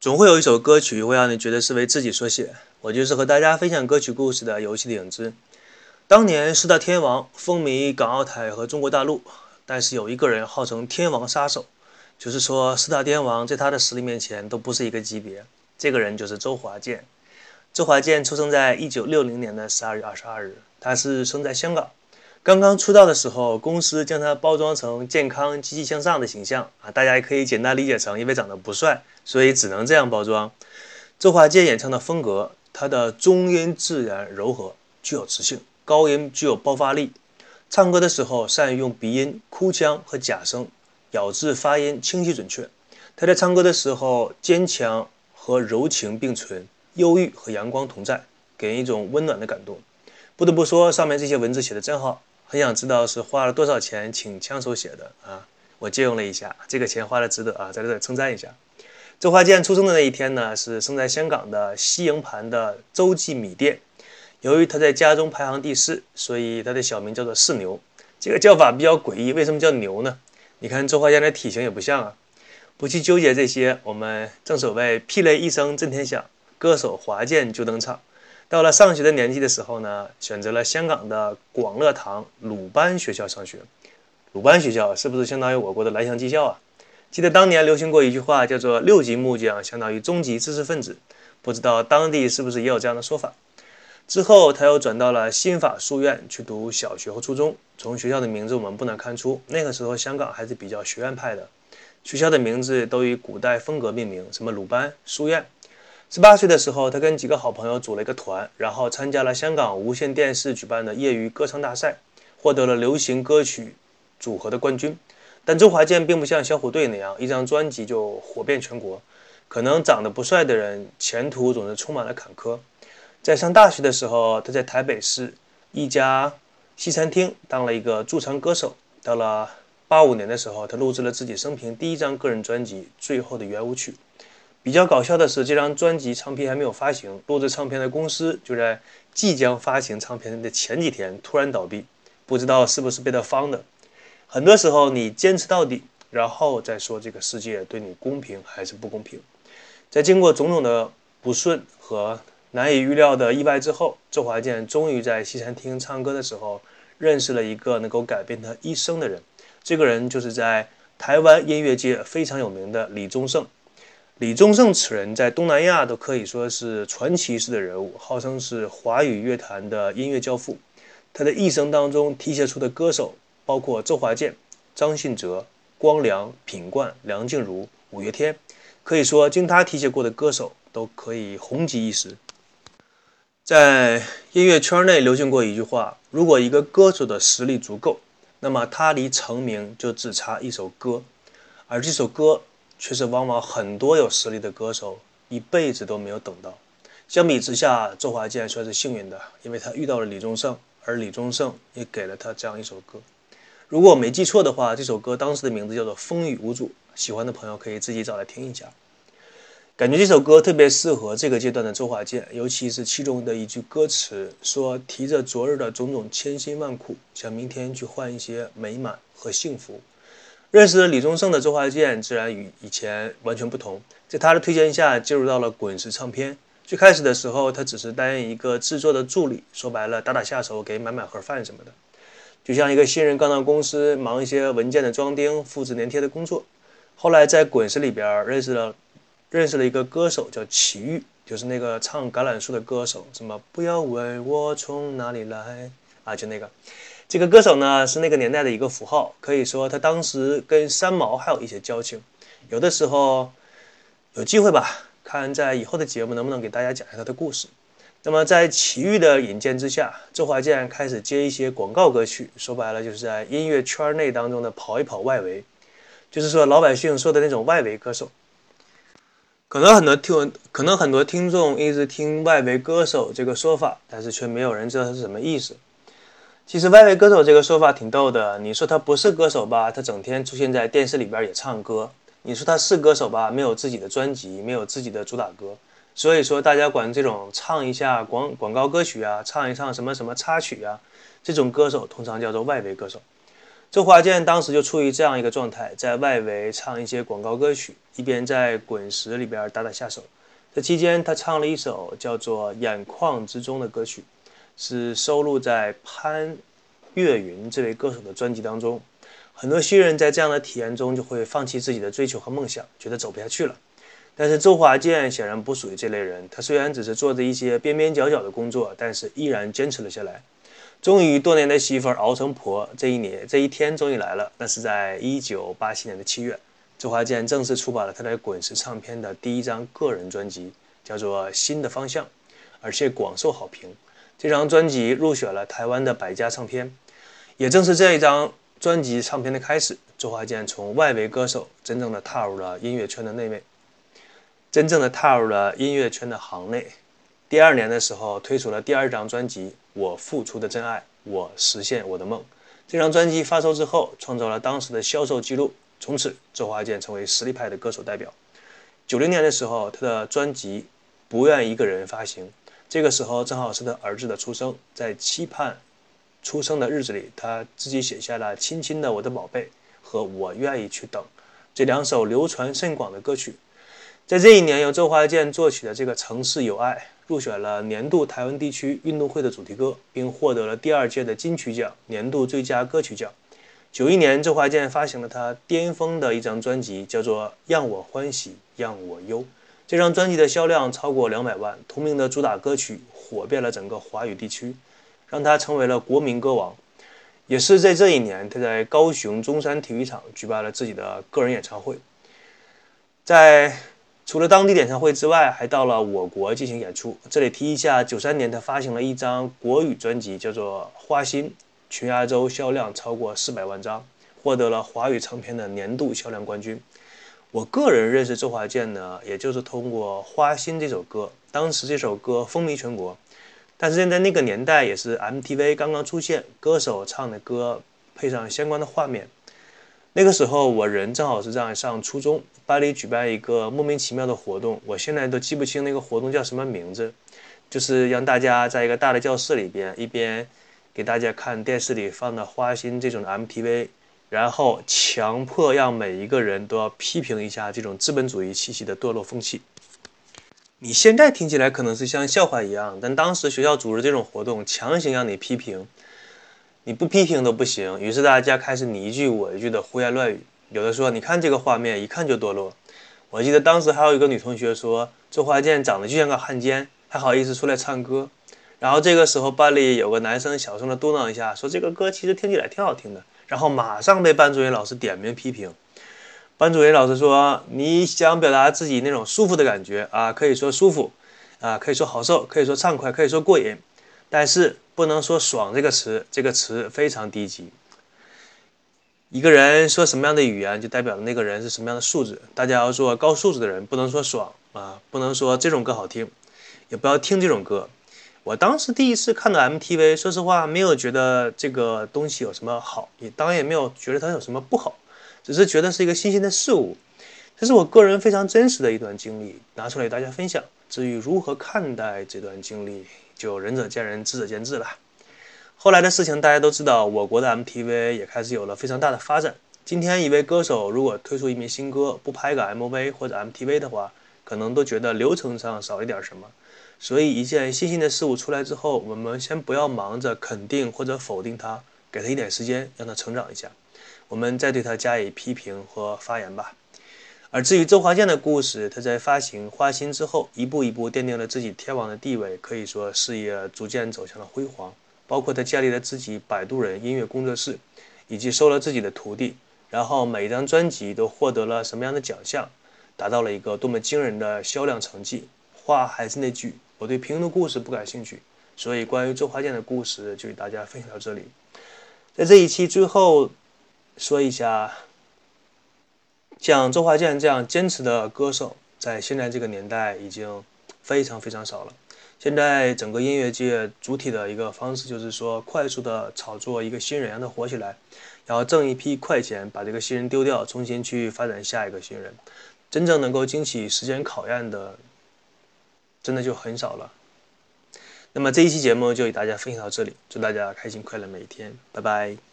总会有一首歌曲会让你觉得是为自己所写。我就是和大家分享歌曲故事的游戏的影子。当年四大天王风靡港澳台和中国大陆，但是有一个人号称天王杀手，就是说四大天王在他的实力面前都不是一个级别。这个人就是周华健。周华健出生在一九六零年的十二月二十二日，他是生在香港。刚刚出道的时候，公司将他包装成健康、积极向上的形象啊，大家也可以简单理解成因为长得不帅，所以只能这样包装。周华健演唱的风格，他的中音自然柔和，具有磁性；高音具有爆发力。唱歌的时候善于用鼻音、哭腔和假声，咬字发音清晰准确。他在唱歌的时候，坚强和柔情并存，忧郁和阳光同在，给人一种温暖的感动。不得不说，上面这些文字写的真好。很想知道是花了多少钱请枪手写的啊？我借用了一下，这个钱花的值得啊，在这里称赞一下。周华健出生的那一天呢，是生在香港的西营盘的洲际米店。由于他在家中排行第四，所以他的小名叫做四牛。这个叫法比较诡异，为什么叫牛呢？你看周华健的体型也不像啊。不去纠结这些，我们正所谓霹雷一声震天响，歌手华健就登场。到了上学的年纪的时候呢，选择了香港的广乐堂鲁班学校上学。鲁班学校是不是相当于我国的蓝翔技校啊？记得当年流行过一句话，叫做“六级木匠相当于中级知识分子”，不知道当地是不是也有这样的说法？之后他又转到了新法书院去读小学和初中。从学校的名字我们不难看出，那个时候香港还是比较学院派的，学校的名字都以古代风格命名，什么鲁班书院。十八岁的时候，他跟几个好朋友组了一个团，然后参加了香港无线电视举办的业余歌唱大赛，获得了流行歌曲组合的冠军。但周华健并不像小虎队那样一张专辑就火遍全国，可能长得不帅的人前途总是充满了坎坷。在上大学的时候，他在台北市一家西餐厅当了一个驻唱歌手。到了八五年的时候，他录制了自己生平第一张个人专辑《最后的圆舞曲》。比较搞笑的是，这张专辑唱片还没有发行，录制唱片的公司就在即将发行唱片的前几天突然倒闭，不知道是不是被他方的。很多时候，你坚持到底，然后再说这个世界对你公平还是不公平。在经过种种的不顺和难以预料的意外之后，周华健终于在西餐厅唱歌的时候，认识了一个能够改变他一生的人。这个人就是在台湾音乐界非常有名的李宗盛。李宗盛此人在东南亚都可以说是传奇式的人物，号称是华语乐坛的音乐教父。他的一生当中提携出的歌手包括周华健、张信哲、光良、品冠、梁静茹、五月天，可以说经他提携过的歌手都可以红极一时。在音乐圈内流行过一句话：如果一个歌手的实力足够，那么他离成名就只差一首歌，而这首歌。却是往往很多有实力的歌手一辈子都没有等到。相比之下，周华健算是幸运的，因为他遇到了李宗盛，而李宗盛也给了他这样一首歌。如果我没记错的话，这首歌当时的名字叫做《风雨无阻》。喜欢的朋友可以自己找来听一下。感觉这首歌特别适合这个阶段的周华健，尤其是其中的一句歌词，说提着昨日的种种千辛万苦，想明天去换一些美满和幸福。认识了李宗盛的周华健，自然与以前完全不同。在他的推荐下，进入到了滚石唱片。最开始的时候，他只是担任一个制作的助理，说白了，打打下手，给买买盒饭什么的，就像一个新人刚到公司，忙一些文件的装订、复制粘贴的工作。后来在滚石里边认识了，认识了一个歌手叫齐豫，就是那个唱《橄榄树》的歌手，什么不要问我从哪里来啊，就那个。这个歌手呢是那个年代的一个符号，可以说他当时跟三毛还有一些交情。有的时候有机会吧，看在以后的节目能不能给大家讲一下他的故事。那么在奇遇的引荐之下，周华健开始接一些广告歌曲，说白了就是在音乐圈内当中的跑一跑外围，就是说老百姓说的那种外围歌手。可能很多听，可能很多听众一直听外围歌手这个说法，但是却没有人知道它是什么意思。其实外围歌手这个说法挺逗的。你说他不是歌手吧，他整天出现在电视里边也唱歌；你说他是歌手吧，没有自己的专辑，没有自己的主打歌。所以说，大家管这种唱一下广广告歌曲啊，唱一唱什么什么插曲啊，这种歌手通常叫做外围歌手。周华健当时就处于这样一个状态，在外围唱一些广告歌曲，一边在滚石里边打打下手。这期间，他唱了一首叫做《眼眶之中》的歌曲，是收录在潘越云这位歌手的专辑当中。很多新人在这样的体验中就会放弃自己的追求和梦想，觉得走不下去了。但是周华健显然不属于这类人，他虽然只是做着一些边边角角的工作，但是依然坚持了下来。终于，多年的媳妇熬成婆，这一年这一天终于来了。那是在一九八七年的七月，周华健正式出版了他在滚石唱片的第一张个人专辑，叫做《新的方向》，而且广受好评。这张专辑入选了台湾的百家唱片。也正是这一张专辑唱片的开始，周华健从外围歌手真正的踏入了音乐圈的内位，真正的踏入了音乐圈的行内。第二年的时候，推出了第二张专辑《我付出的真爱》，我实现我的梦。这张专辑发售之后，创造了当时的销售记录，从此周华健成为实力派的歌手代表。九零年的时候，他的专辑《不愿一个人》发行，这个时候正好是他儿子的出生，在期盼。出生的日子里，他自己写下了《亲亲的我的宝贝》和《我愿意去等》这两首流传甚广的歌曲。在这一年，由周华健作曲的这个《城市有爱》入选了年度台湾地区运动会的主题歌，并获得了第二届的金曲奖年度最佳歌曲奖。九一年，周华健发行了他巅峰的一张专辑，叫做《让我欢喜让我忧》。这张专辑的销量超过两百万，同名的主打歌曲火遍了整个华语地区。让他成为了国民歌王，也是在这一年，他在高雄中山体育场举办了自己的个人演唱会。在除了当地演唱会之外，还到了我国进行演出。这里提一下，九三年他发行了一张国语专辑，叫做《花心》，全亚洲销量超过四百万张，获得了华语唱片的年度销量冠军。我个人认识周华健呢，也就是通过《花心》这首歌，当时这首歌风靡全国。但是现在那个年代也是 MTV 刚刚出现，歌手唱的歌配上相关的画面。那个时候我人正好是在上初中，班里举办一个莫名其妙的活动，我现在都记不清那个活动叫什么名字，就是让大家在一个大的教室里边，一边给大家看电视里放的花心这种 MTV，然后强迫让每一个人都要批评一下这种资本主义气息的堕落风气。你现在听起来可能是像笑话一样，但当时学校组织这种活动，强行让你批评，你不批评都不行。于是大家开始你一句我一句的胡言乱语。有的说：“你看这个画面，一看就堕落。”我记得当时还有一个女同学说：“周华健长得就像个汉奸，还好意思出来唱歌。”然后这个时候班里有个男生小声的嘟囔一下，说：“这个歌其实听起来挺好听的。”然后马上被班主任老师点名批评。班主任老师说：“你想表达自己那种舒服的感觉啊，可以说舒服，啊，可以说好受，可以说畅快，可以说过瘾，但是不能说爽这个词，这个词非常低级。一个人说什么样的语言，就代表了那个人是什么样的素质。大家要做高素质的人，不能说爽啊，不能说这种歌好听，也不要听这种歌。我当时第一次看到 MTV，说实话，没有觉得这个东西有什么好，也当然也没有觉得它有什么不好。”只是觉得是一个新鲜的事物，这是我个人非常真实的一段经历，拿出来与大家分享。至于如何看待这段经历，就仁者见仁，智者见智了。后来的事情大家都知道，我国的 MTV 也开始有了非常大的发展。今天一位歌手如果推出一名新歌，不拍个 MV 或者 MTV 的话，可能都觉得流程上少一点什么。所以一件新兴的事物出来之后，我们先不要忙着肯定或者否定它，给它一点时间，让它成长一下。我们再对它加以批评和发言吧。而至于周华健的故事，他在发行《花心》之后，一步一步奠定了自己天王的地位，可以说事业逐渐走向了辉煌。包括他建立了自己摆渡人音乐工作室，以及收了自己的徒弟，然后每一张专辑都获得了什么样的奖项，达到了一个多么惊人的销量成绩。话还是那句，我对平庸的故事不感兴趣，所以关于周华健的故事就与大家分享到这里。在这一期最后。说一下，像周华健这样坚持的歌手，在现在这个年代已经非常非常少了。现在整个音乐界主体的一个方式就是说，快速的炒作一个新人，让他火起来，然后挣一批快钱，把这个新人丢掉，重新去发展下一个新人。真正能够经起时间考验的，真的就很少了。那么这一期节目就与大家分享到这里，祝大家开心快乐每一天，拜拜。